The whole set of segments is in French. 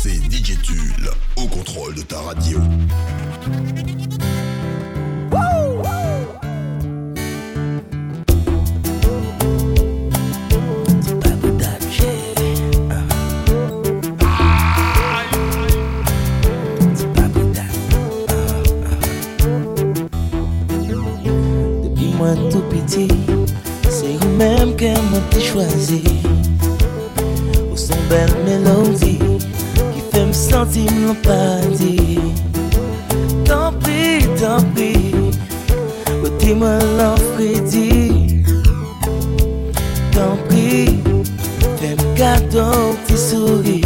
C'est DJ au contrôle de ta radio. C'est t'ai choisi. Au son belle mélodie qui santim nou pa di Tanpi, tanpi Ou ti mè lan fredi Tanpi Fèm kadon ti souri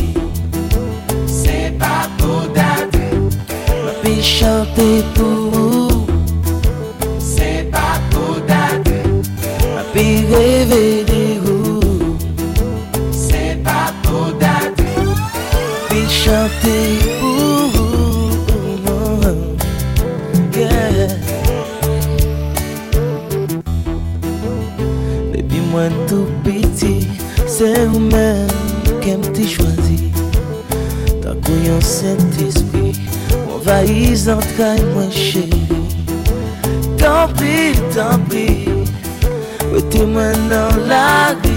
Se pa pou dade Mè pi chante pou ou Se pa pou dade Mè pi revè Please don't cry my shit. Don't be, don't be. With you, man, no lag.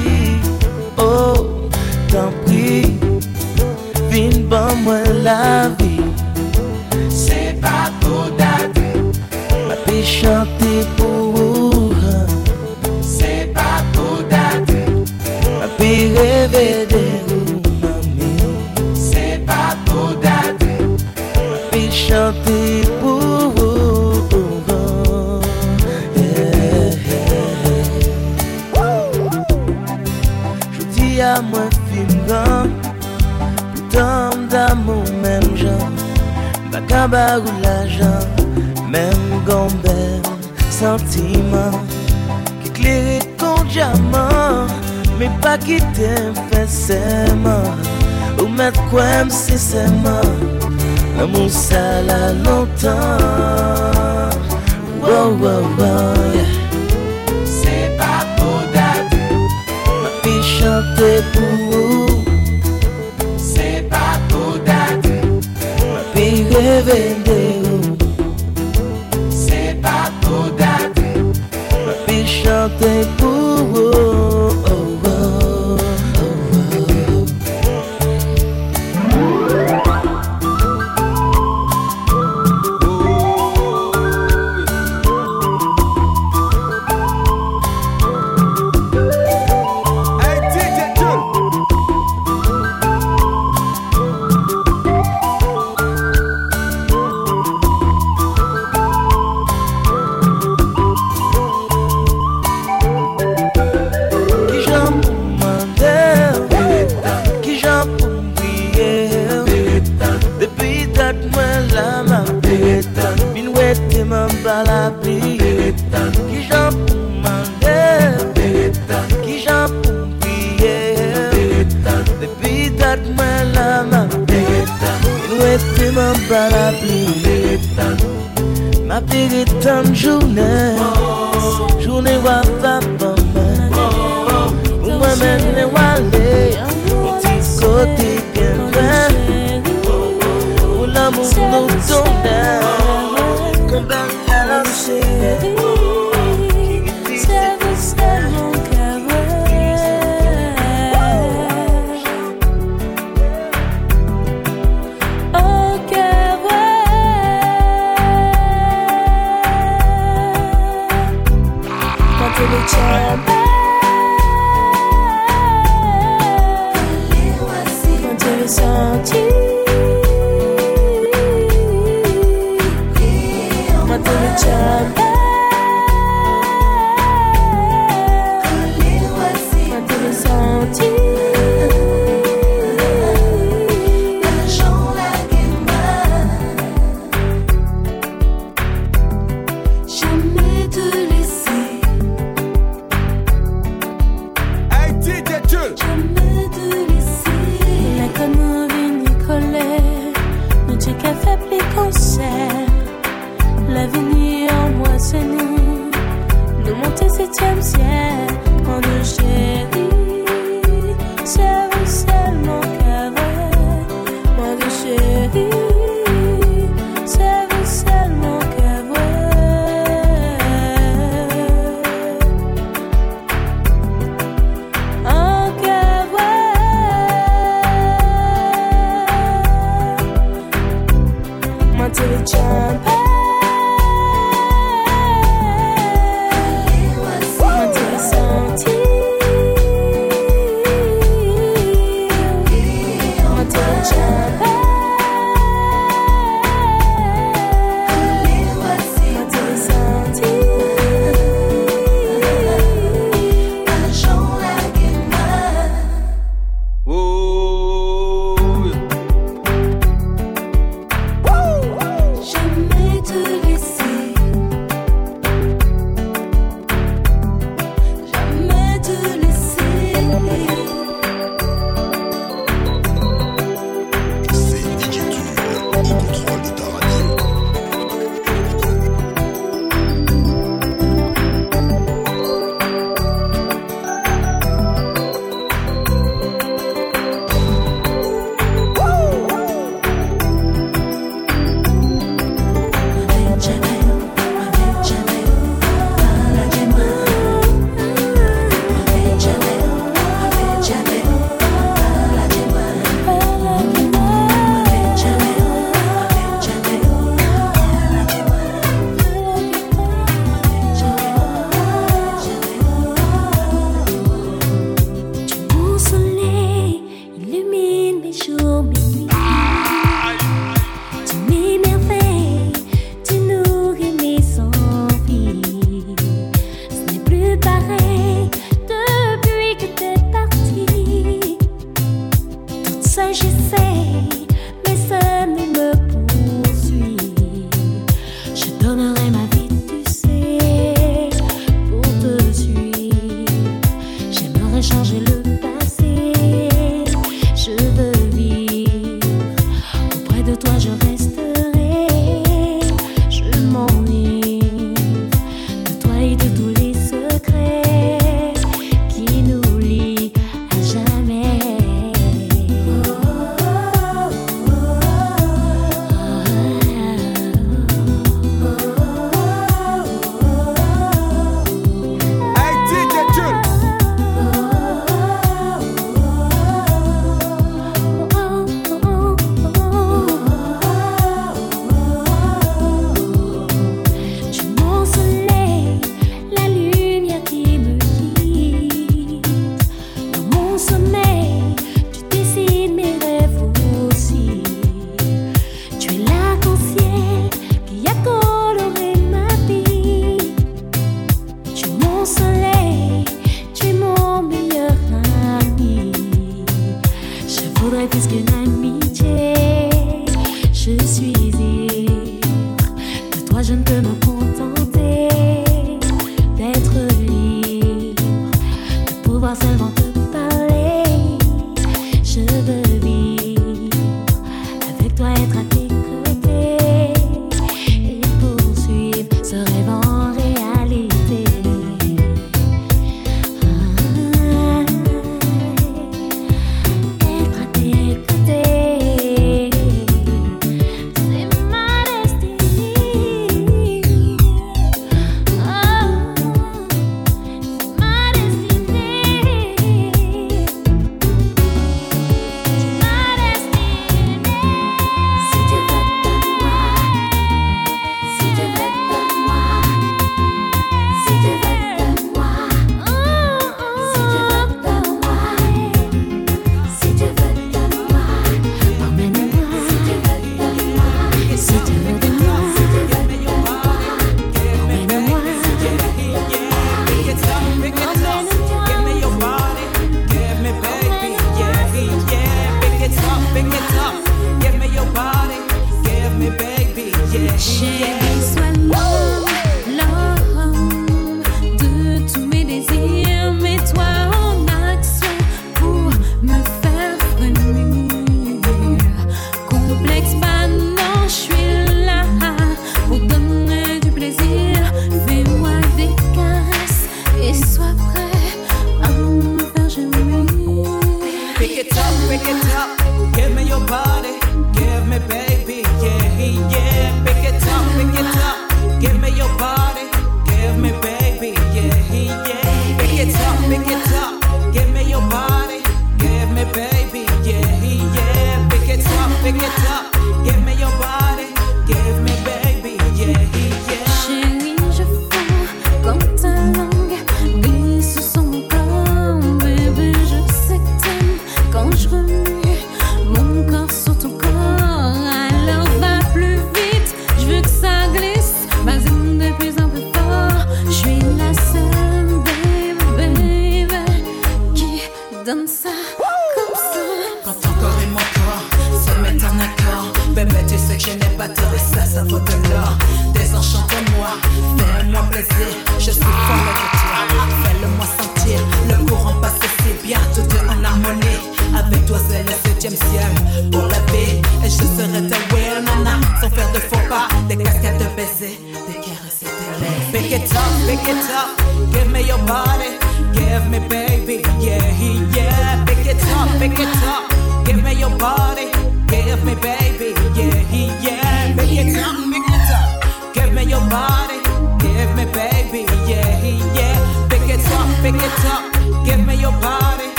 Kabag ou lajan Mem gambem Sentiman Ki kleri kon diaman Me pa ki tem fè seman Ou met kwen si seman Nan moun sa la lontan Wow, wow, wow yeah. Se pa pou dati Ma fi chante pou living good.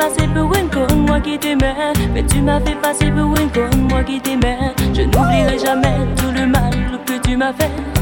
fait pour une moi qui t'aimais. Mais tu m'as fait passer pour une moi qui t'aimais. Je n'oublierai jamais tout le mal que tu m'as fait.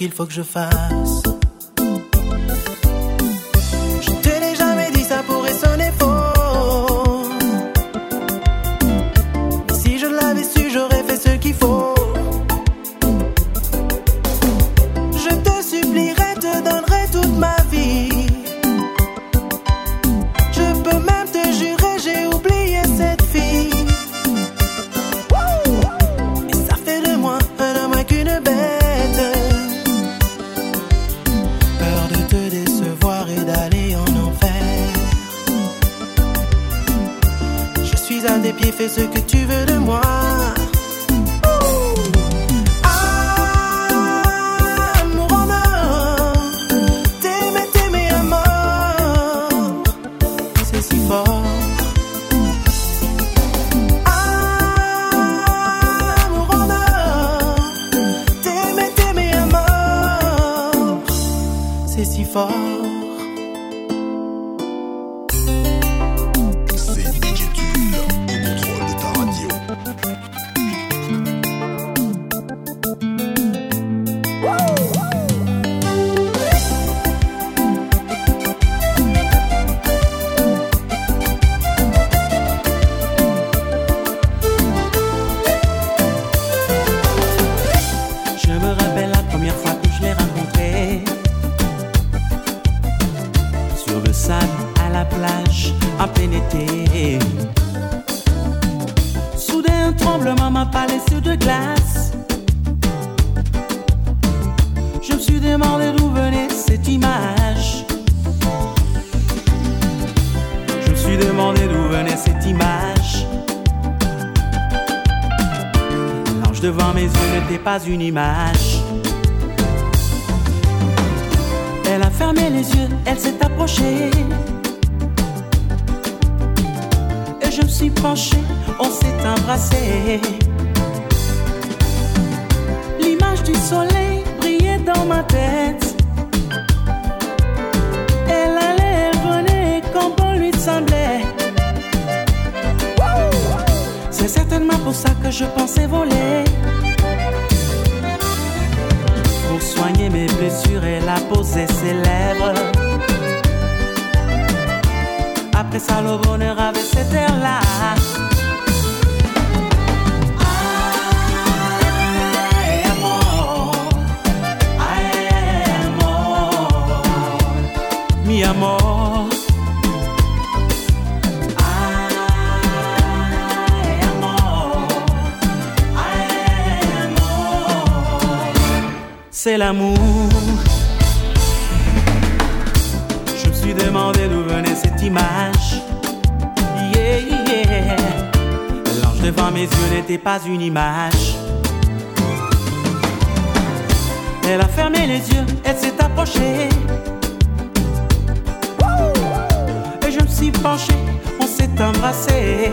qu'il faut que je fasse. une image. C'est l'amour. Je me suis demandé d'où venait cette image. Yeah, yeah. L'ange devant mes yeux n'était pas une image. Elle a fermé les yeux, elle s'est approchée. penchés, on s'est embrassé.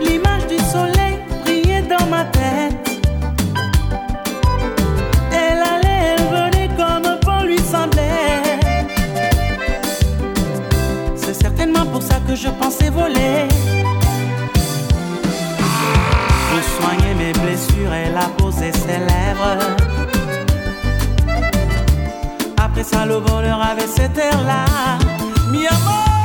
L'image du soleil brillait dans ma tête. Elle allait, elle venait comme bon lui semblait. C'est certainement pour ça que je pensais voler. Pour soigner mes blessures, elle a posé ses lèvres. Salomon leur avait cet air-là. Mi amor.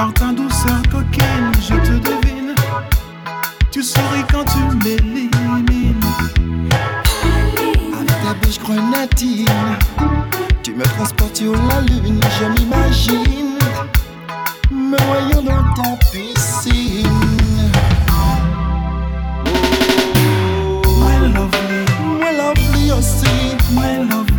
Par ta douceur coquine, je te devine. Tu souris quand tu m'élimines. Avec ta bouche grenadine, tu me transportes sur la lune. Je m'imagine me voyant dans ta piscine. My lovely, my lovely aussi, my lovely.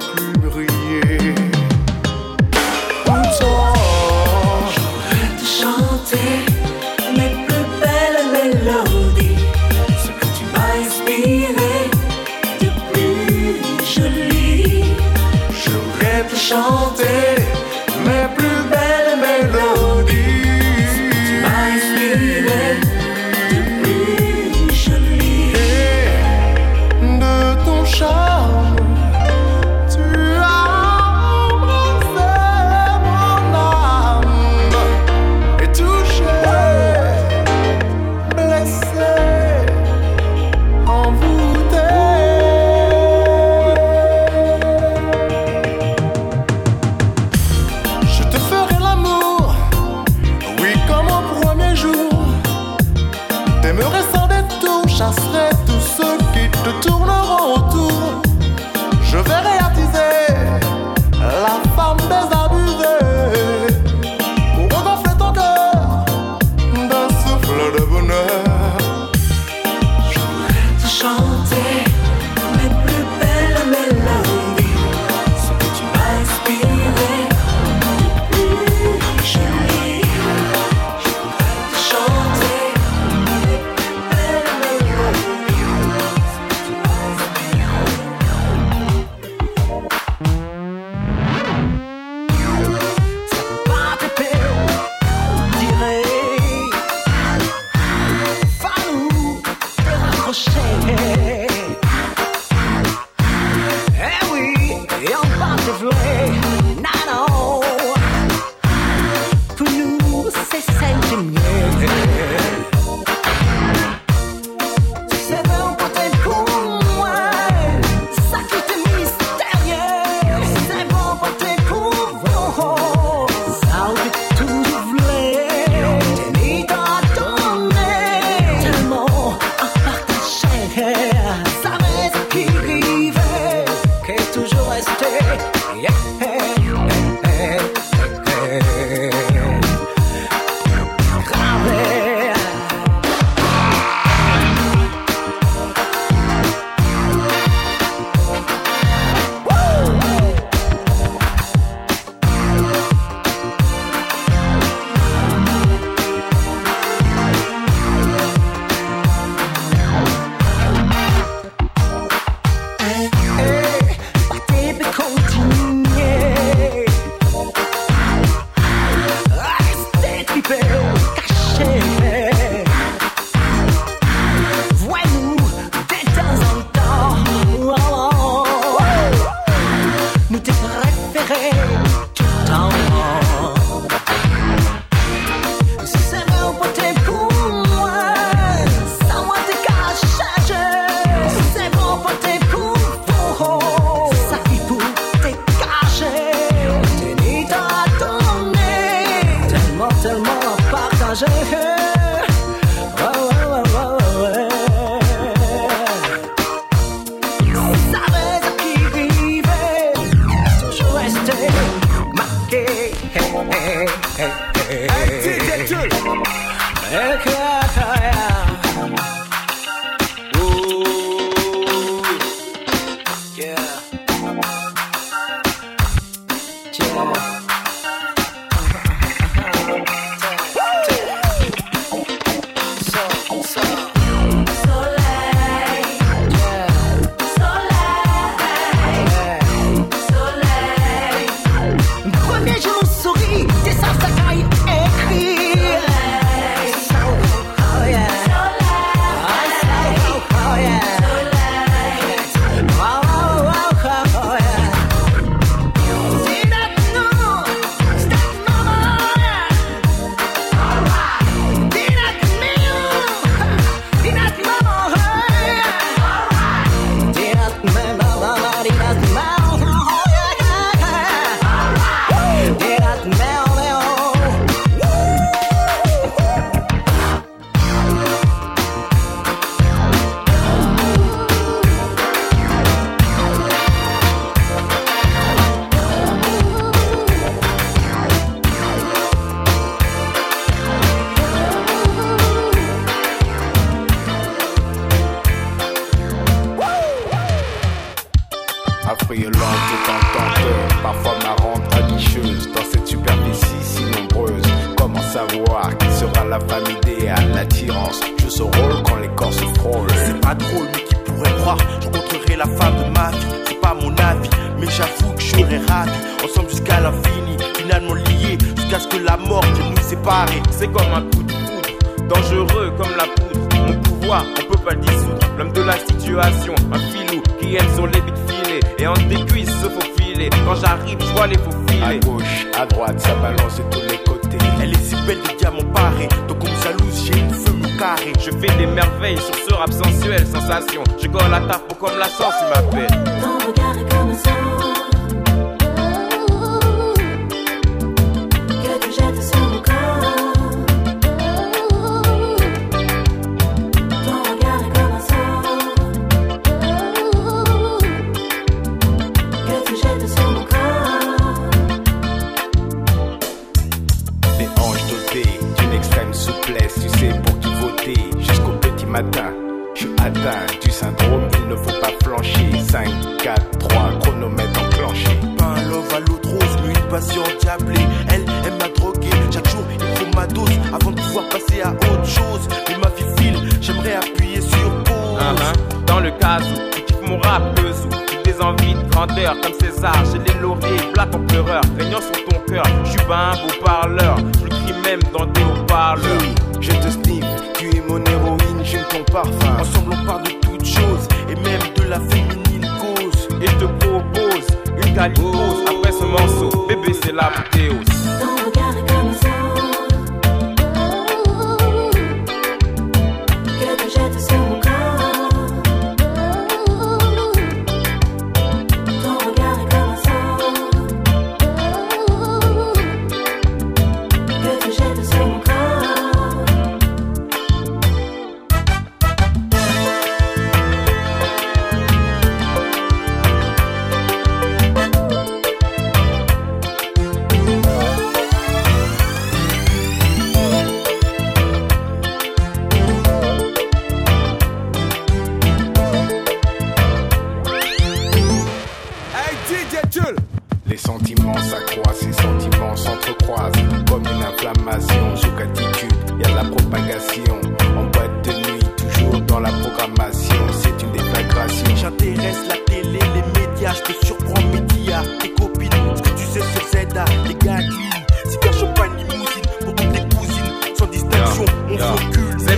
plus.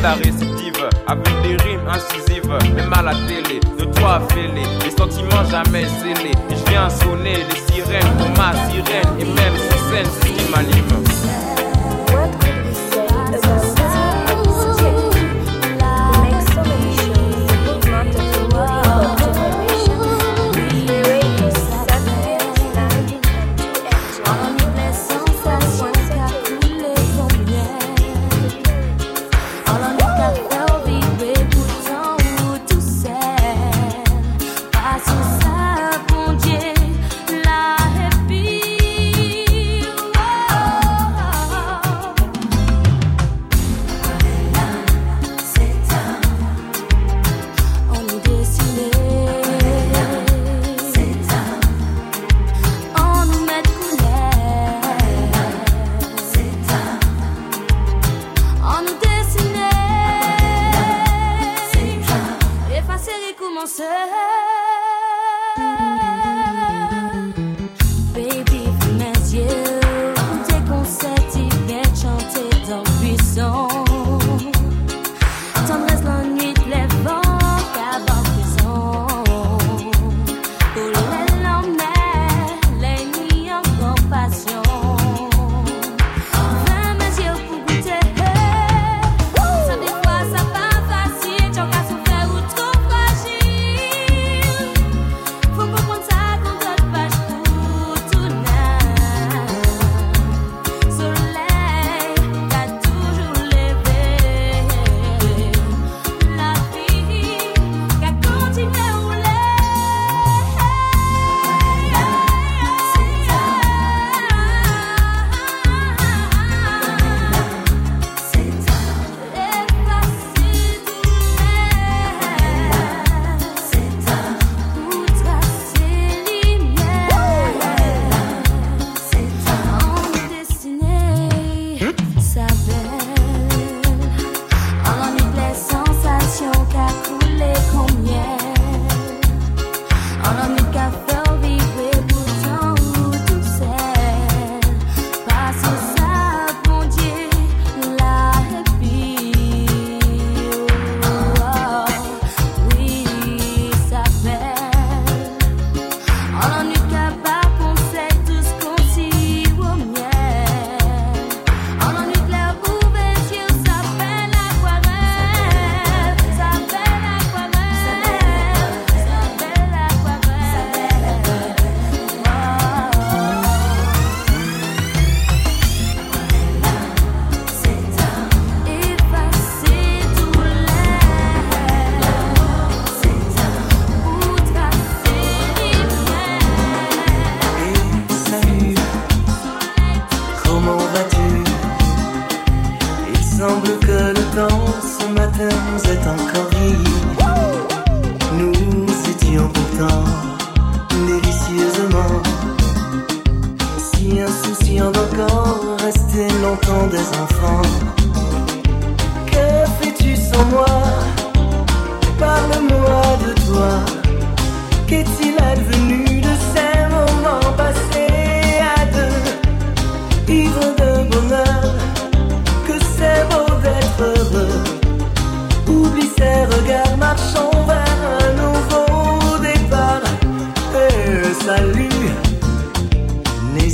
la réceptive, Avec des rimes incisives. Même à la télé, de toi fêlé Les sentiments jamais scellés. Et je viens sonner les sirènes pour ma sirène. Et même ces scènes, c'est ce qui m'anime.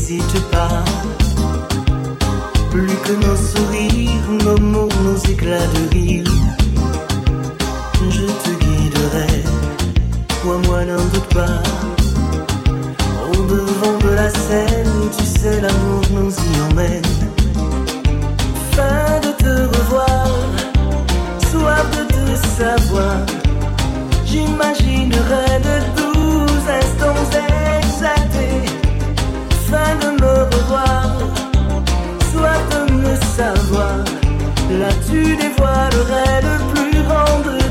n'hésite pas. Plus que nos sourires, nos mots, nos éclats de rire, je te guiderai. Toi, moi, n'en doute pas. Au devant de la scène, tu sais, l'amour nous y emmène. Fin de te revoir, soif de te savoir. J'imaginerai de doux instants exactés afin de me revoir, soit de me savoir. Là tu dévoilerais le plus grand de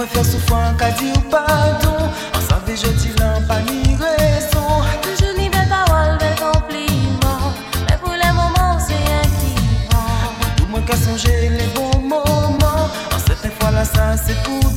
Je préfère souffrir qu'à dire pardon, en savais je qu'il n'en paraît raison. Je n'y vais pas mal vers compliments, mais pour les moments c'est un qui vend. Tout moi qu'à songer les bons moments, en cette fois là ça c'est pour.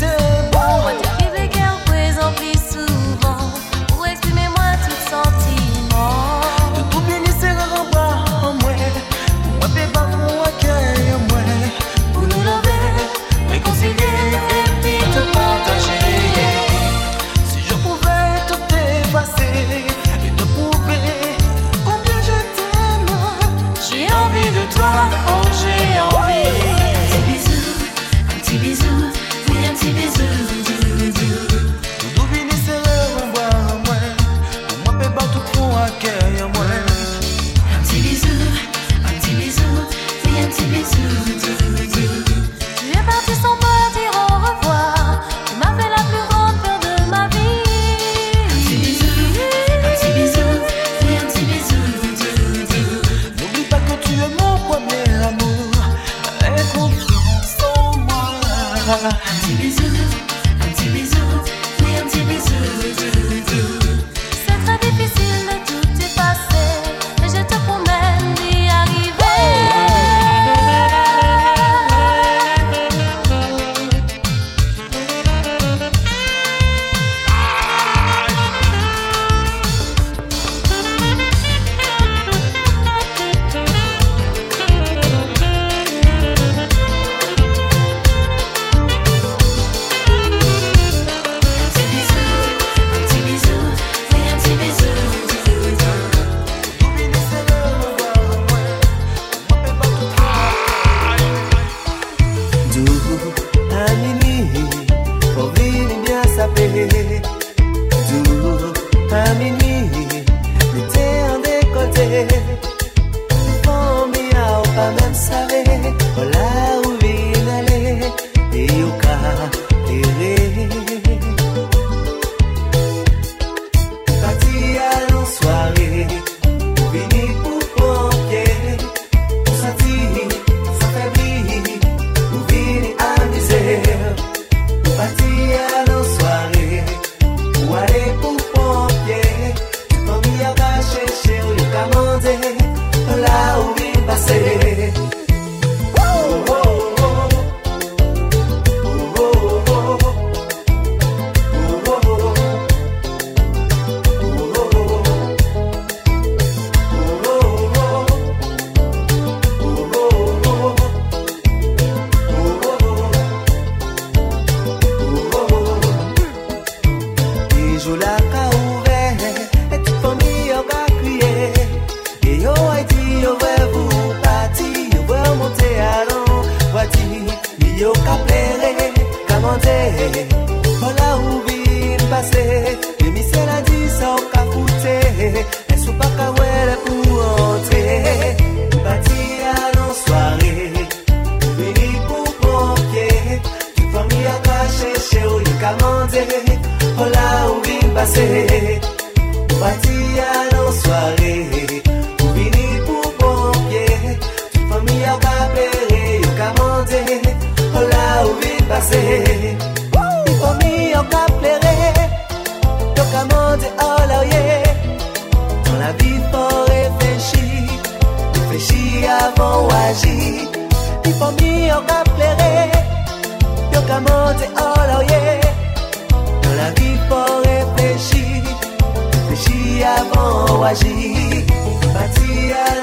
la vie, faut réfléchir, réfléchir avant d'agir. Bâtir à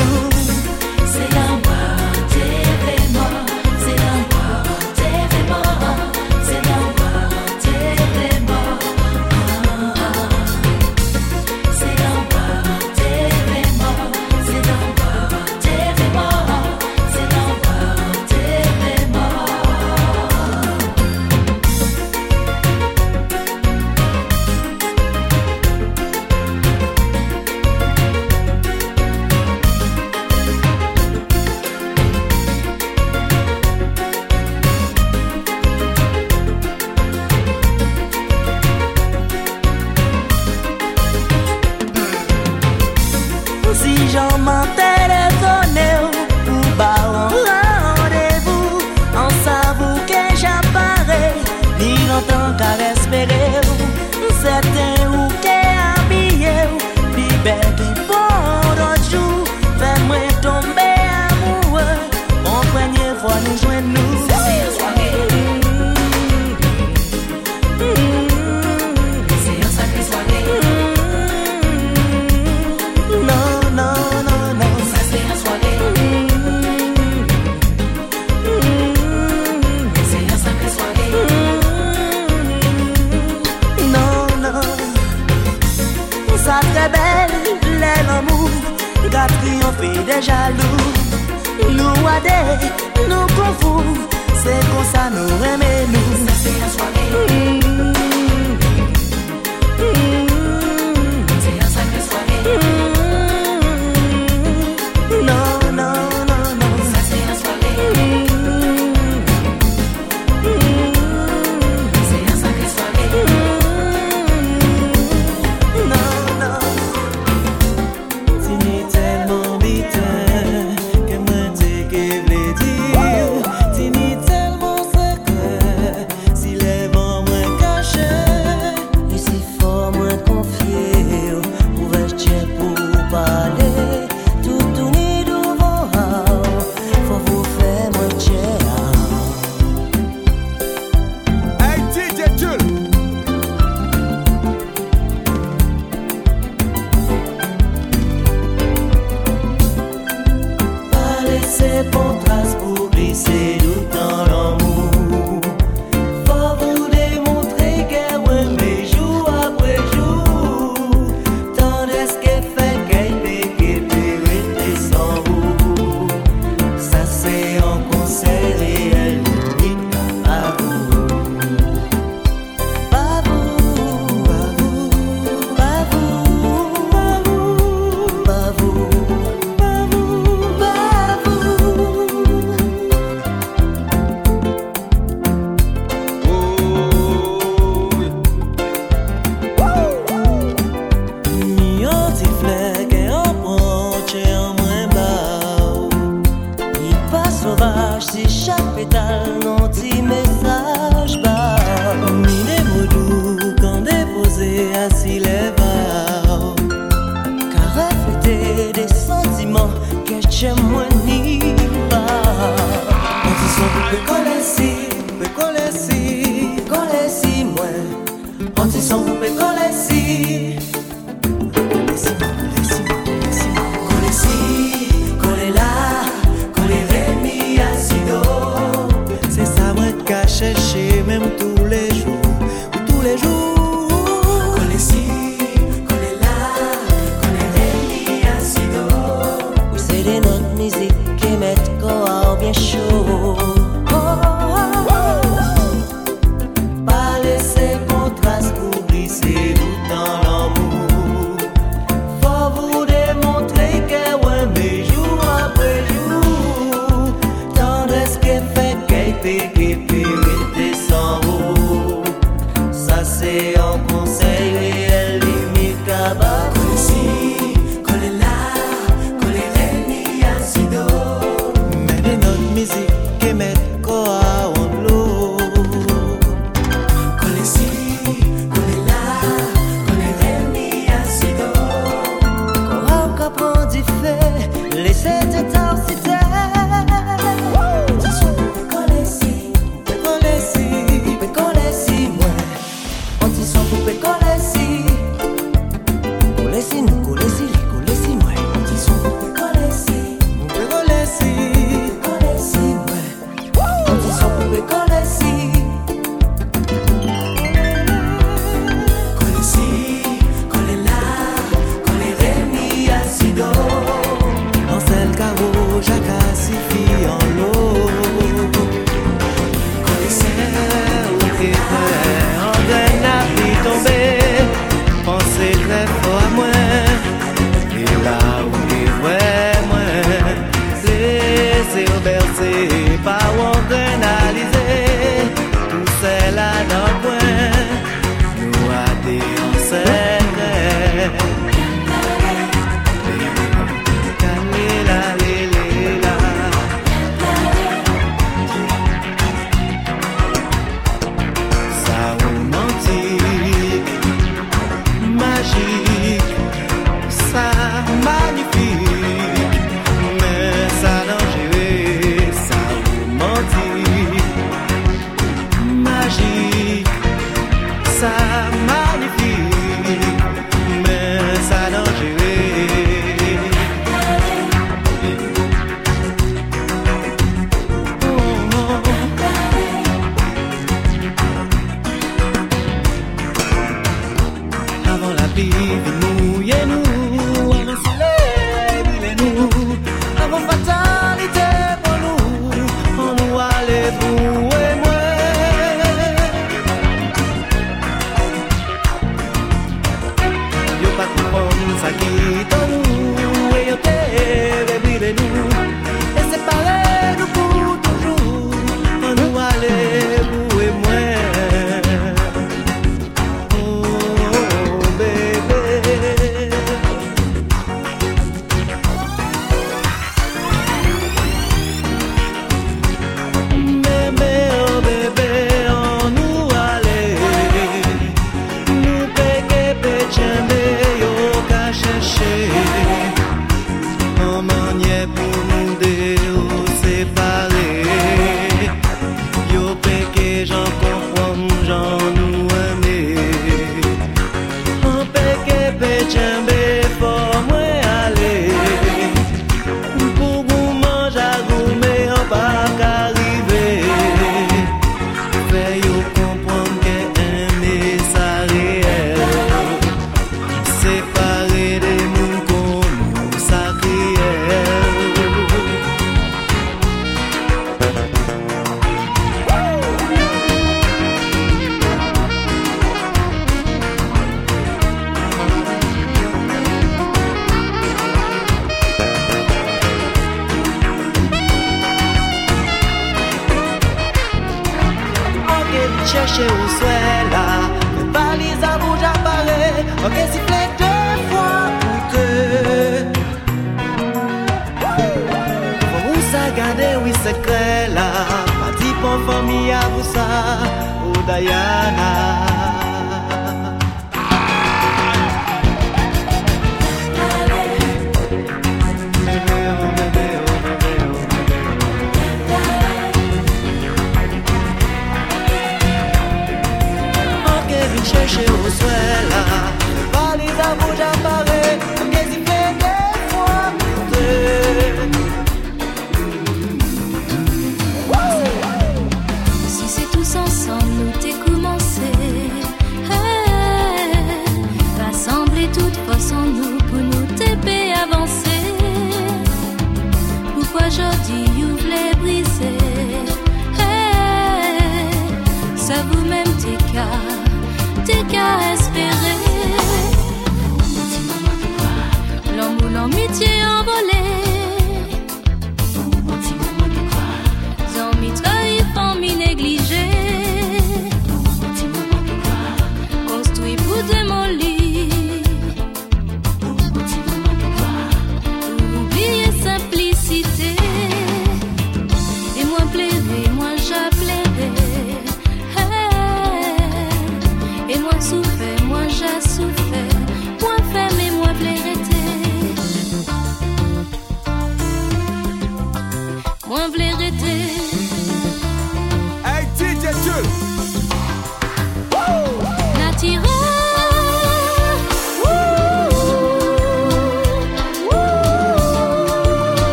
Mwen kole si, mwen kole si, kole si mwen. An ti son mwen si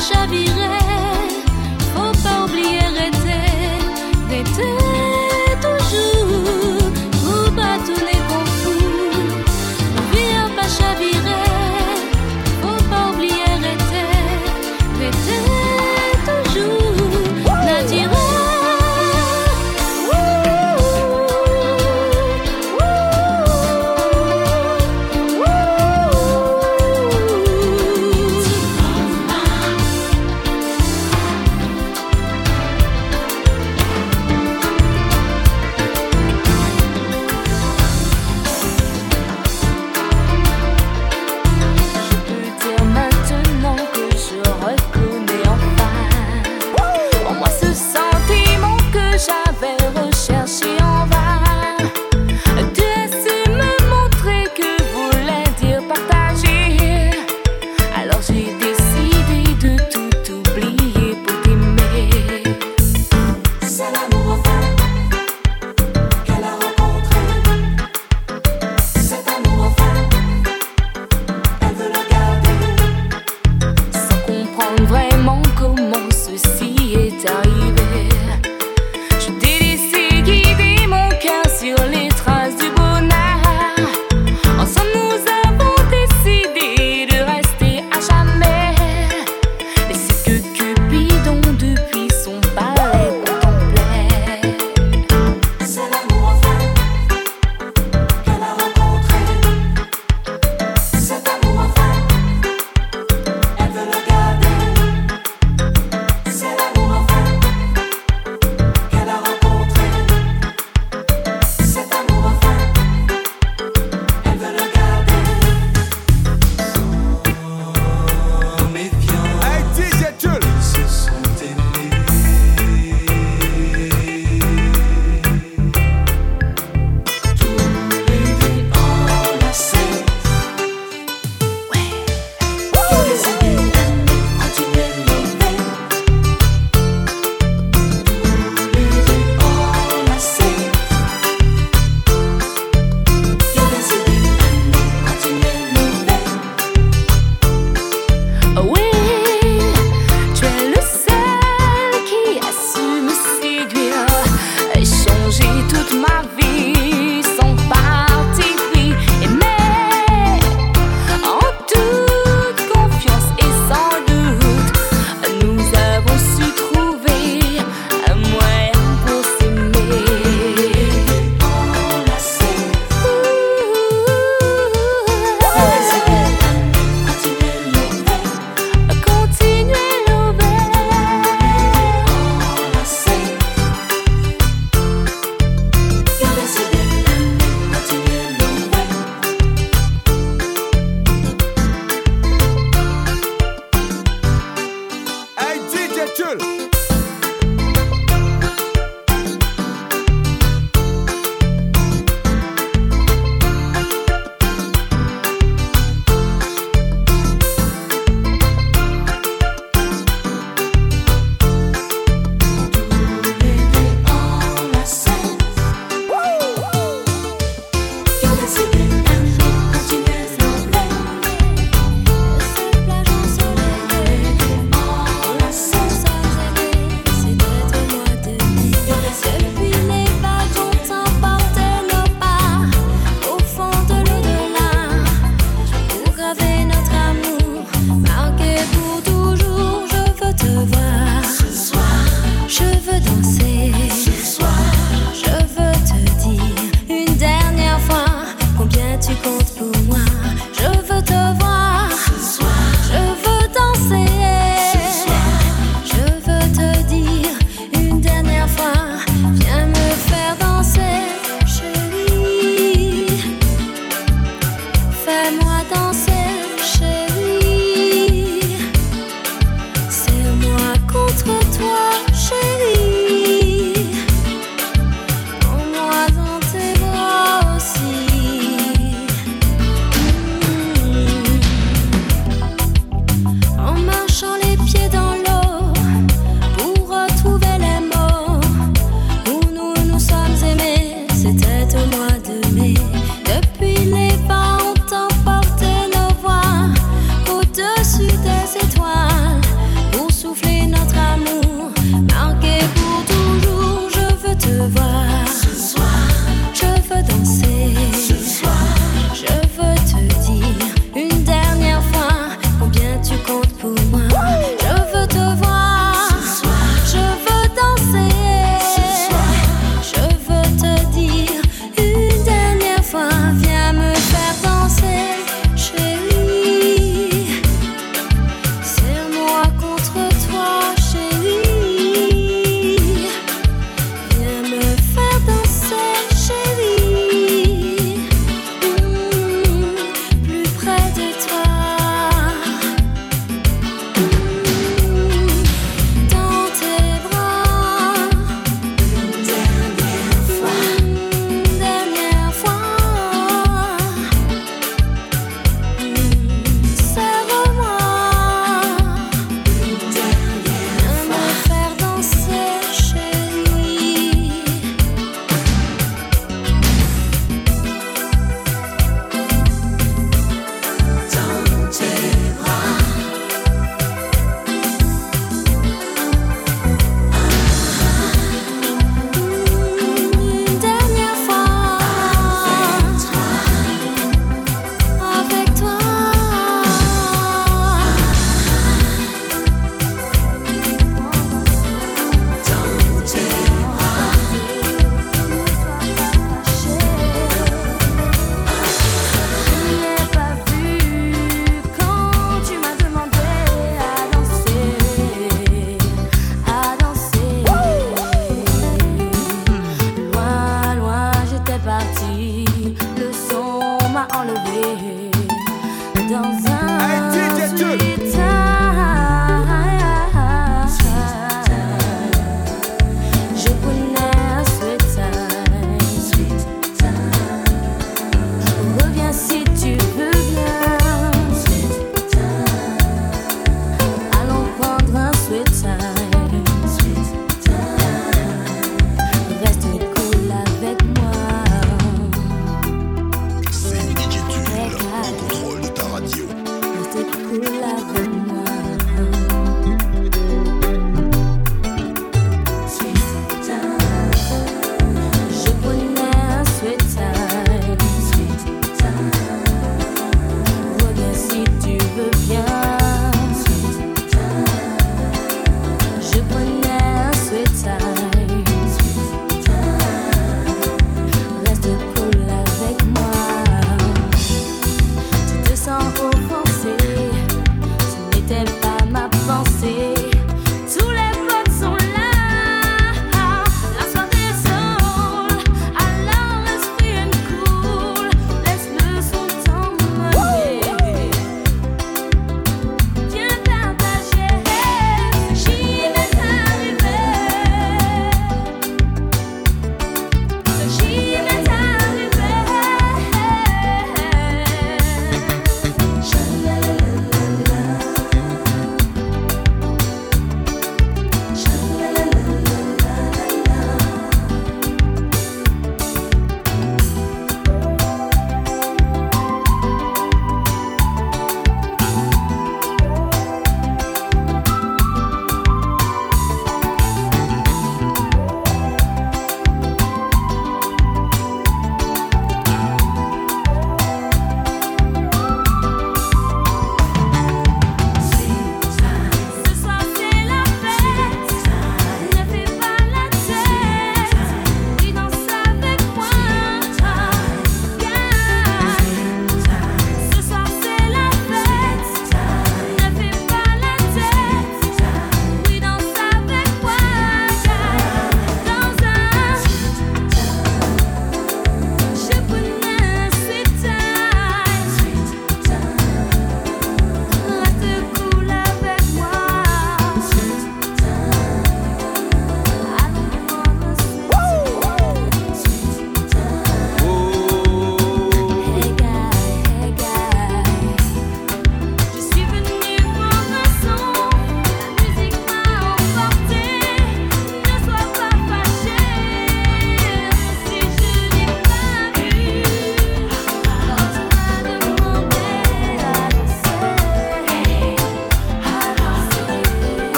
chavirer. Faut pas oublier rester Rester